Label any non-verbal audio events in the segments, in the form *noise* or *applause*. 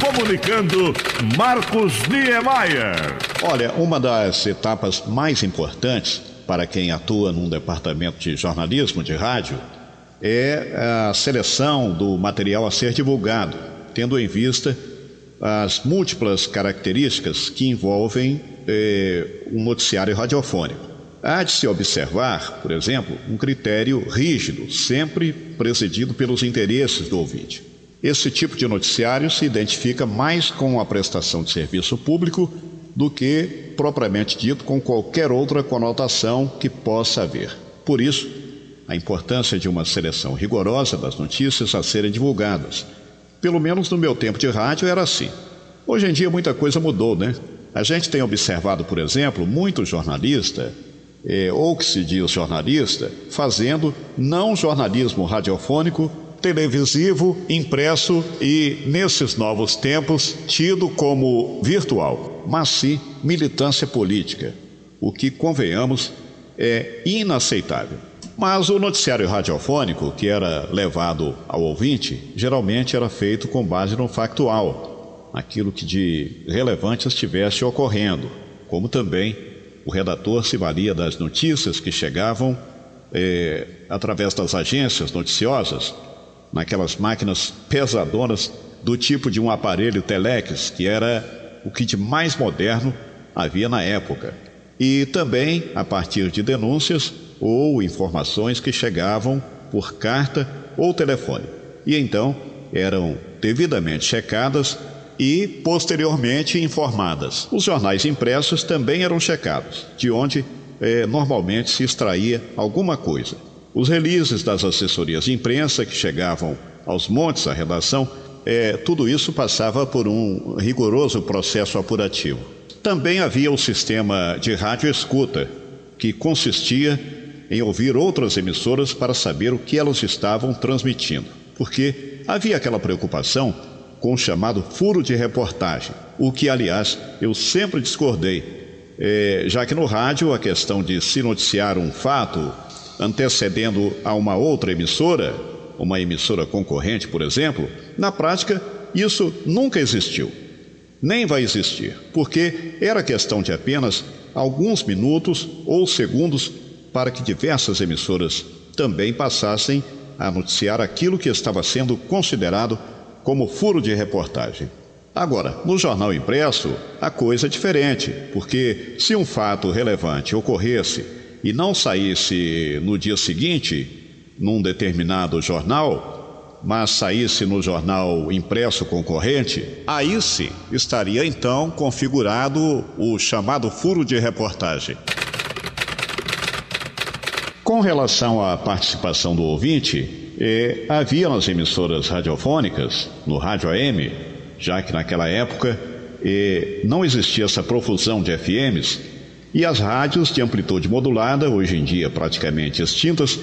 comunicando Marcos Niemeyer. Olha, uma das etapas mais importantes para quem atua num departamento de jornalismo de rádio é a seleção do material a ser divulgado, tendo em vista as múltiplas características que envolvem eh, um noticiário radiofônico. Há de se observar, por exemplo, um critério rígido, sempre presidido pelos interesses do ouvinte. Esse tipo de noticiário se identifica mais com a prestação de serviço público do que, propriamente dito, com qualquer outra conotação que possa haver. Por isso, a importância de uma seleção rigorosa das notícias a serem divulgadas. Pelo menos no meu tempo de rádio era assim. Hoje em dia muita coisa mudou, né? A gente tem observado, por exemplo, muito jornalista é, ou que se diz jornalista, fazendo não jornalismo radiofônico, televisivo, impresso e, nesses novos tempos, tido como virtual, mas sim militância política, o que, convenhamos, é inaceitável. Mas o noticiário radiofônico, que era levado ao ouvinte, geralmente era feito com base no factual, aquilo que de relevante estivesse ocorrendo, como também o redator se valia das notícias que chegavam eh, através das agências noticiosas, naquelas máquinas pesadonas do tipo de um aparelho telex, que era o que de mais moderno havia na época. E também a partir de denúncias ou informações que chegavam por carta ou telefone. E então eram devidamente checadas e posteriormente informadas. Os jornais impressos também eram checados, de onde eh, normalmente se extraía alguma coisa. Os releases das assessorias de imprensa que chegavam aos montes à redação, eh, tudo isso passava por um rigoroso processo apurativo. Também havia o sistema de rádio escuta, que consistia em ouvir outras emissoras para saber o que elas estavam transmitindo, porque havia aquela preocupação com o chamado furo de reportagem, o que, aliás, eu sempre discordei, é, já que no rádio a questão de se noticiar um fato antecedendo a uma outra emissora, uma emissora concorrente, por exemplo, na prática isso nunca existiu. Nem vai existir, porque era questão de apenas alguns minutos ou segundos para que diversas emissoras também passassem a noticiar aquilo que estava sendo considerado como furo de reportagem. Agora, no jornal impresso, a coisa é diferente, porque se um fato relevante ocorresse e não saísse no dia seguinte, num determinado jornal, mas saísse no jornal impresso concorrente, aí sim estaria então configurado o chamado furo de reportagem. Com relação à participação do ouvinte, e havia nas emissoras radiofônicas, no rádio AM, já que naquela época e não existia essa profusão de FMs, e as rádios de amplitude modulada, hoje em dia praticamente extintas,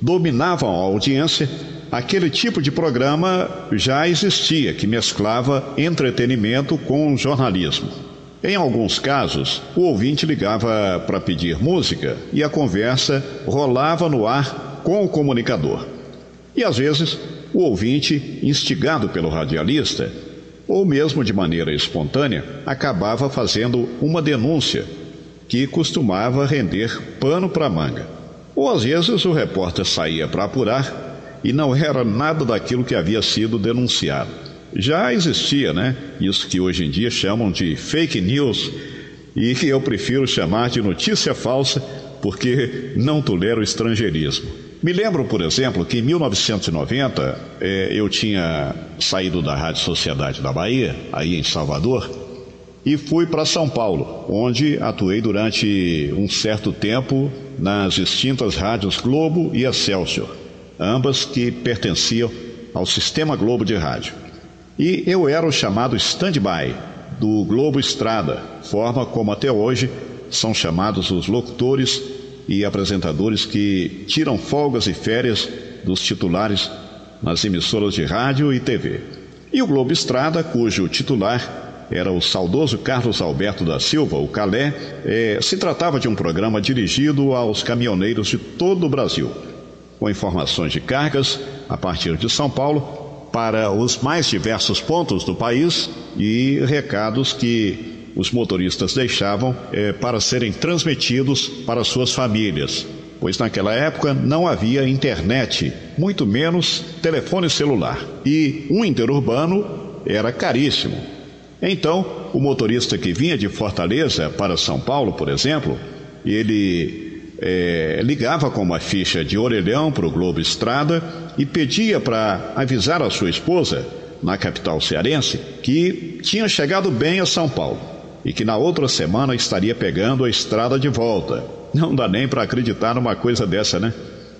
dominavam a audiência, aquele tipo de programa já existia, que mesclava entretenimento com jornalismo. Em alguns casos, o ouvinte ligava para pedir música e a conversa rolava no ar com o comunicador. E às vezes, o ouvinte, instigado pelo radialista, ou mesmo de maneira espontânea, acabava fazendo uma denúncia que costumava render pano para manga. Ou às vezes o repórter saía para apurar e não era nada daquilo que havia sido denunciado. Já existia, né? Isso que hoje em dia chamam de fake news e que eu prefiro chamar de notícia falsa porque não tolero estrangeirismo. Me lembro, por exemplo, que em 1990 eh, eu tinha saído da Rádio Sociedade da Bahia, aí em Salvador, e fui para São Paulo, onde atuei durante um certo tempo nas extintas rádios Globo e Excelsior, ambas que pertenciam ao Sistema Globo de Rádio. E eu era o chamado stand-by do Globo Estrada, forma como até hoje são chamados os locutores e apresentadores que tiram folgas e férias dos titulares nas emissoras de rádio e TV. E o Globo Estrada, cujo titular era o saudoso Carlos Alberto da Silva, o Calé, é, se tratava de um programa dirigido aos caminhoneiros de todo o Brasil, com informações de cargas a partir de São Paulo para os mais diversos pontos do país e recados que os motoristas deixavam eh, para serem transmitidos para suas famílias, pois naquela época não havia internet, muito menos telefone celular, e um interurbano era caríssimo. Então, o motorista que vinha de Fortaleza para São Paulo, por exemplo, ele é, ligava com uma ficha de orelhão para o Globo Estrada e pedia para avisar a sua esposa, na capital cearense, que tinha chegado bem a São Paulo e que na outra semana estaria pegando a estrada de volta. Não dá nem para acreditar numa coisa dessa, né?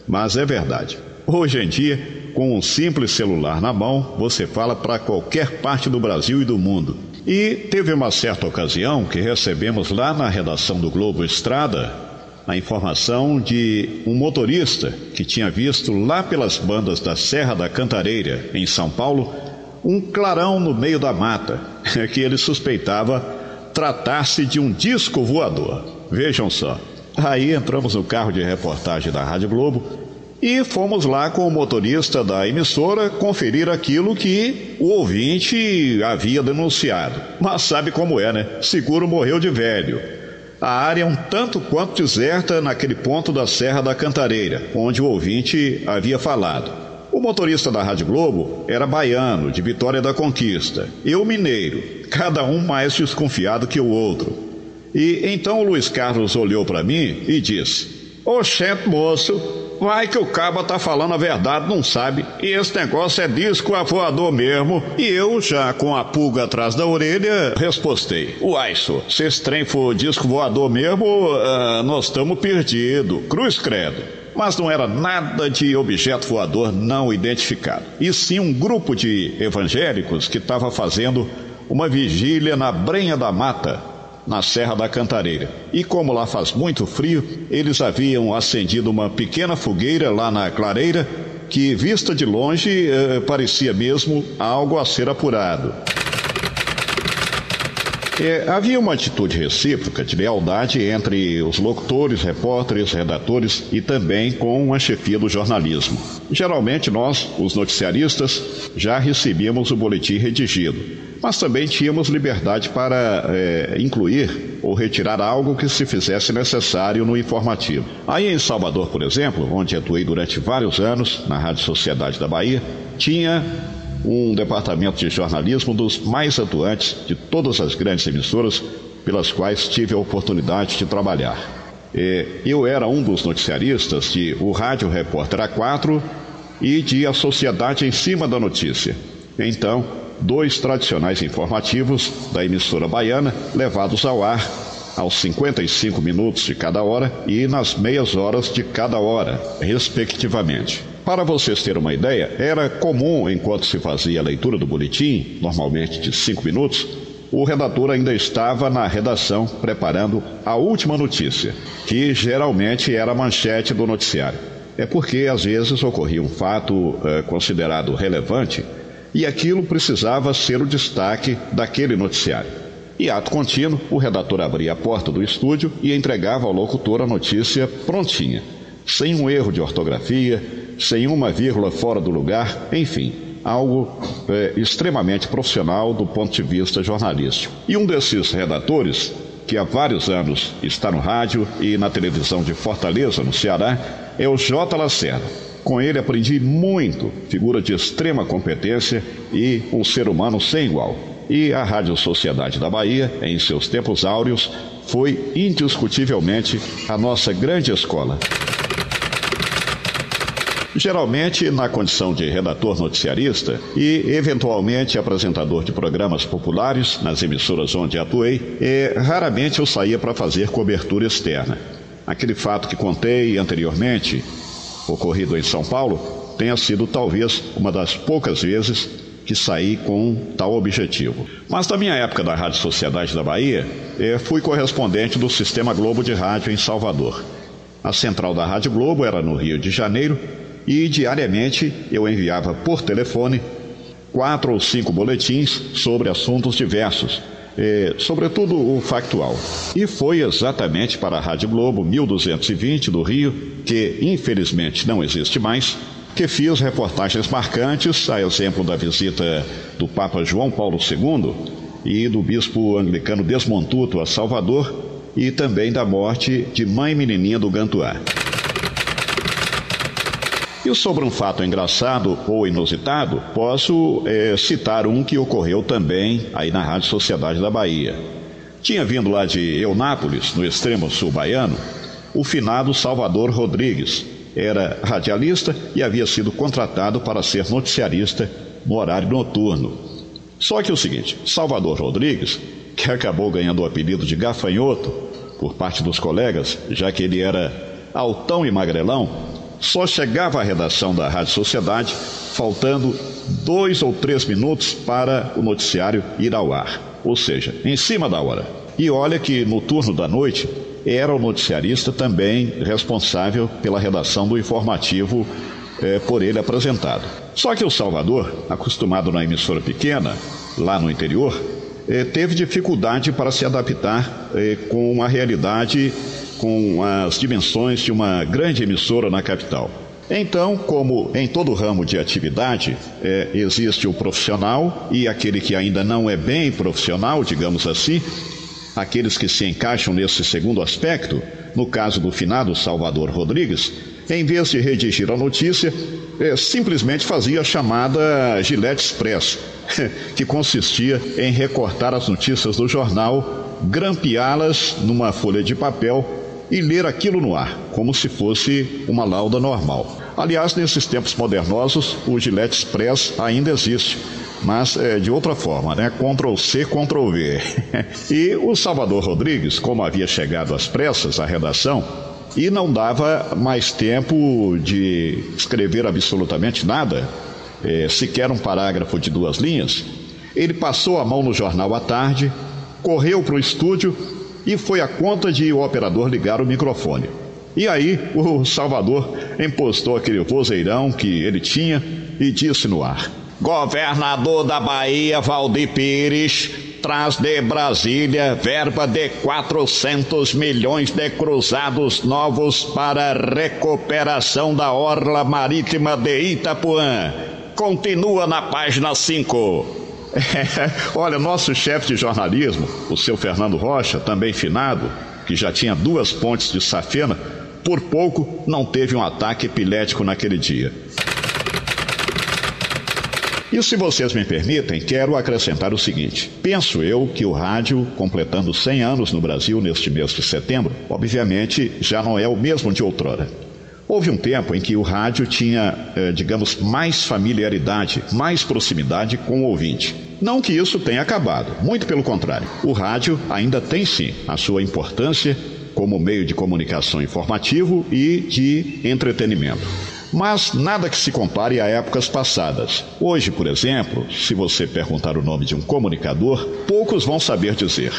Mas é verdade. Hoje em dia, com um simples celular na mão, você fala para qualquer parte do Brasil e do mundo. E teve uma certa ocasião que recebemos lá na redação do Globo Estrada a informação de um motorista que tinha visto lá pelas bandas da Serra da Cantareira, em São Paulo, um clarão no meio da mata, *laughs* que ele suspeitava tratar-se de um disco voador. Vejam só. Aí entramos no carro de reportagem da Rádio Globo e fomos lá com o motorista da emissora conferir aquilo que o ouvinte havia denunciado. Mas sabe como é, né? Seguro morreu de velho. A área é um tanto quanto deserta naquele ponto da Serra da Cantareira, onde o ouvinte havia falado. O motorista da Rádio Globo era baiano, de Vitória da Conquista, eu mineiro, cada um mais desconfiado que o outro. E então o Luiz Carlos olhou para mim e disse: Oxente, moço, Vai que o caba tá falando a verdade, não sabe. E esse negócio é disco voador mesmo. E eu, já com a pulga atrás da orelha, respostei. Uai, só, se esse trem for disco voador mesmo, uh, nós estamos perdidos. Cruz credo mas não era nada de objeto voador não identificado. E sim um grupo de evangélicos que estava fazendo uma vigília na Brenha da Mata, na Serra da Cantareira. E como lá faz muito frio, eles haviam acendido uma pequena fogueira lá na clareira que, vista de longe, eh, parecia mesmo algo a ser apurado. É, havia uma atitude recíproca de lealdade entre os locutores, repórteres, redatores e também com a chefia do jornalismo. Geralmente nós, os noticiaristas, já recebíamos o boletim redigido, mas também tínhamos liberdade para é, incluir ou retirar algo que se fizesse necessário no informativo. Aí em Salvador, por exemplo, onde atuei durante vários anos na Rádio Sociedade da Bahia, tinha um departamento de jornalismo dos mais atuantes de todas as grandes emissoras pelas quais tive a oportunidade de trabalhar. Eu era um dos noticiaristas de O Rádio Repórter A4 e de A Sociedade em Cima da Notícia. Então, dois tradicionais informativos da emissora baiana levados ao ar aos 55 minutos de cada hora e nas meias horas de cada hora, respectivamente. Para vocês terem uma ideia, era comum, enquanto se fazia a leitura do boletim, normalmente de cinco minutos, o redator ainda estava na redação preparando a última notícia, que geralmente era a manchete do noticiário. É porque às vezes ocorria um fato eh, considerado relevante e aquilo precisava ser o destaque daquele noticiário. E ato contínuo, o redator abria a porta do estúdio e entregava ao locutor a notícia prontinha, sem um erro de ortografia, sem uma vírgula fora do lugar, enfim, algo é, extremamente profissional do ponto de vista jornalístico. E um desses redatores, que há vários anos está no rádio e na televisão de Fortaleza, no Ceará, é o J. Lacerda. Com ele aprendi muito, figura de extrema competência e um ser humano sem igual. E a Rádio Sociedade da Bahia, em seus tempos áureos, foi indiscutivelmente a nossa grande escola. Geralmente na condição de redator noticiarista e, eventualmente, apresentador de programas populares nas emissoras onde atuei, e, raramente eu saía para fazer cobertura externa. Aquele fato que contei anteriormente, ocorrido em São Paulo, tenha sido talvez uma das poucas vezes que saí com tal objetivo. Mas na minha época da Rádio Sociedade da Bahia, eh, fui correspondente do Sistema Globo de Rádio em Salvador. A central da Rádio Globo era no Rio de Janeiro e diariamente eu enviava por telefone quatro ou cinco boletins sobre assuntos diversos, eh, sobretudo o factual. E foi exatamente para a Rádio Globo 1220 do Rio, que infelizmente não existe mais, que fiz reportagens marcantes, a exemplo da visita do Papa João Paulo II e do bispo anglicano Desmontuto a Salvador e também da morte de mãe menininha do Gantuá. E sobre um fato engraçado ou inusitado, posso é, citar um que ocorreu também aí na Rádio Sociedade da Bahia. Tinha vindo lá de Eunápolis, no extremo sul baiano, o finado Salvador Rodrigues. Era radialista e havia sido contratado para ser noticiarista no horário noturno. Só que o seguinte, Salvador Rodrigues, que acabou ganhando o apelido de gafanhoto por parte dos colegas, já que ele era altão e magrelão, só chegava à redação da Rádio Sociedade faltando dois ou três minutos para o noticiário ir ao ar, ou seja, em cima da hora. E olha que no turno da noite era o noticiarista também responsável pela redação do informativo eh, por ele apresentado. Só que o Salvador, acostumado na emissora pequena, lá no interior, eh, teve dificuldade para se adaptar eh, com uma realidade com as dimensões de uma grande emissora na capital. Então, como em todo ramo de atividade, é, existe o profissional e aquele que ainda não é bem profissional, digamos assim, aqueles que se encaixam nesse segundo aspecto, no caso do finado Salvador Rodrigues, em vez de redigir a notícia, é, simplesmente fazia a chamada Gillette Express, *laughs* que consistia em recortar as notícias do jornal, grampeá-las numa folha de papel e ler aquilo no ar, como se fosse uma lauda normal. Aliás, nesses tempos modernosos, o Gillette Express ainda existe, mas é, de outra forma, né? Ctrl C, Ctrl V. *laughs* e o Salvador Rodrigues, como havia chegado às pressas à redação, e não dava mais tempo de escrever absolutamente nada, é, sequer um parágrafo de duas linhas, ele passou a mão no jornal à tarde, correu para o estúdio e foi a conta de o operador ligar o microfone. E aí o Salvador impostou aquele vozeirão que ele tinha e disse no ar: Governador da Bahia, Valdir Pires, traz de Brasília verba de 400 milhões de cruzados novos para recuperação da orla marítima de Itapuã. Continua na página 5. *laughs* Olha, nosso chefe de jornalismo, o seu Fernando Rocha, também finado, que já tinha duas pontes de safena, por pouco não teve um ataque epilético naquele dia. E se vocês me permitem, quero acrescentar o seguinte: penso eu que o rádio, completando 100 anos no Brasil neste mês de setembro, obviamente já não é o mesmo de outrora. Houve um tempo em que o rádio tinha, eh, digamos, mais familiaridade, mais proximidade com o ouvinte. Não que isso tenha acabado, muito pelo contrário. O rádio ainda tem sim a sua importância como meio de comunicação informativo e de entretenimento. Mas nada que se compare a épocas passadas. Hoje, por exemplo, se você perguntar o nome de um comunicador, poucos vão saber dizer.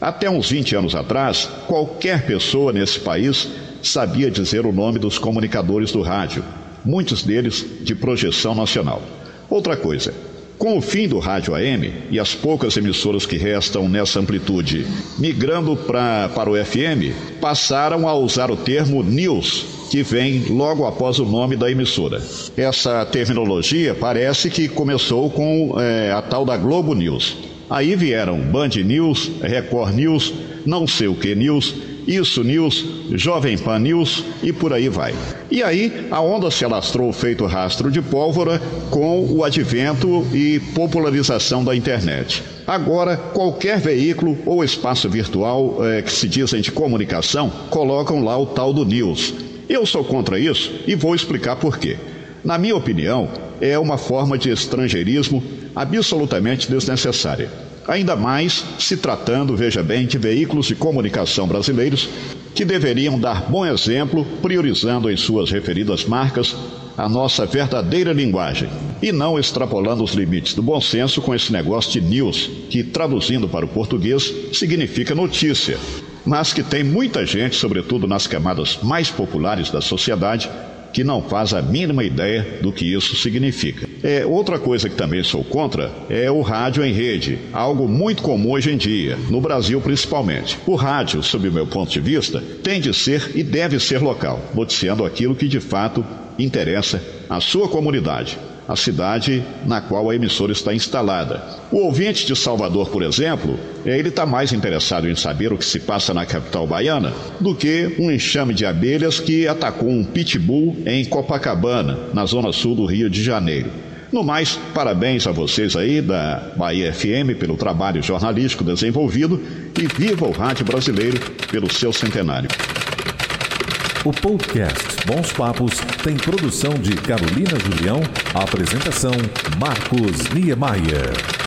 Até uns 20 anos atrás, qualquer pessoa nesse país sabia dizer o nome dos comunicadores do rádio, muitos deles de projeção nacional. Outra coisa, com o fim do rádio AM e as poucas emissoras que restam nessa amplitude migrando pra, para o FM, passaram a usar o termo news, que vem logo após o nome da emissora. Essa terminologia parece que começou com é, a tal da Globo News. Aí vieram Band News, Record News, não sei o que News isso News, Jovem Pan News e por aí vai. E aí a onda se alastrou feito rastro de pólvora com o advento e popularização da internet. Agora, qualquer veículo ou espaço virtual é, que se dizem de comunicação colocam lá o tal do news. Eu sou contra isso e vou explicar por quê. Na minha opinião, é uma forma de estrangeirismo absolutamente desnecessária. Ainda mais se tratando, veja bem, de veículos de comunicação brasileiros que deveriam dar bom exemplo, priorizando em suas referidas marcas a nossa verdadeira linguagem e não extrapolando os limites do bom senso com esse negócio de news, que traduzindo para o português significa notícia, mas que tem muita gente, sobretudo nas camadas mais populares da sociedade, que não faz a mínima ideia do que isso significa. É, outra coisa que também sou contra é o rádio em rede, algo muito comum hoje em dia, no Brasil principalmente. O rádio, sob o meu ponto de vista, tem de ser e deve ser local, noticiando aquilo que de fato interessa à sua comunidade, a cidade na qual a emissora está instalada. O ouvinte de Salvador, por exemplo, ele está mais interessado em saber o que se passa na capital baiana do que um enxame de abelhas que atacou um pitbull em Copacabana, na zona sul do Rio de Janeiro. No mais, parabéns a vocês aí da Bahia FM pelo trabalho jornalístico desenvolvido e viva o rádio brasileiro pelo seu centenário. O podcast Bons Papos tem produção de Carolina Julião, apresentação Marcos Niemeyer.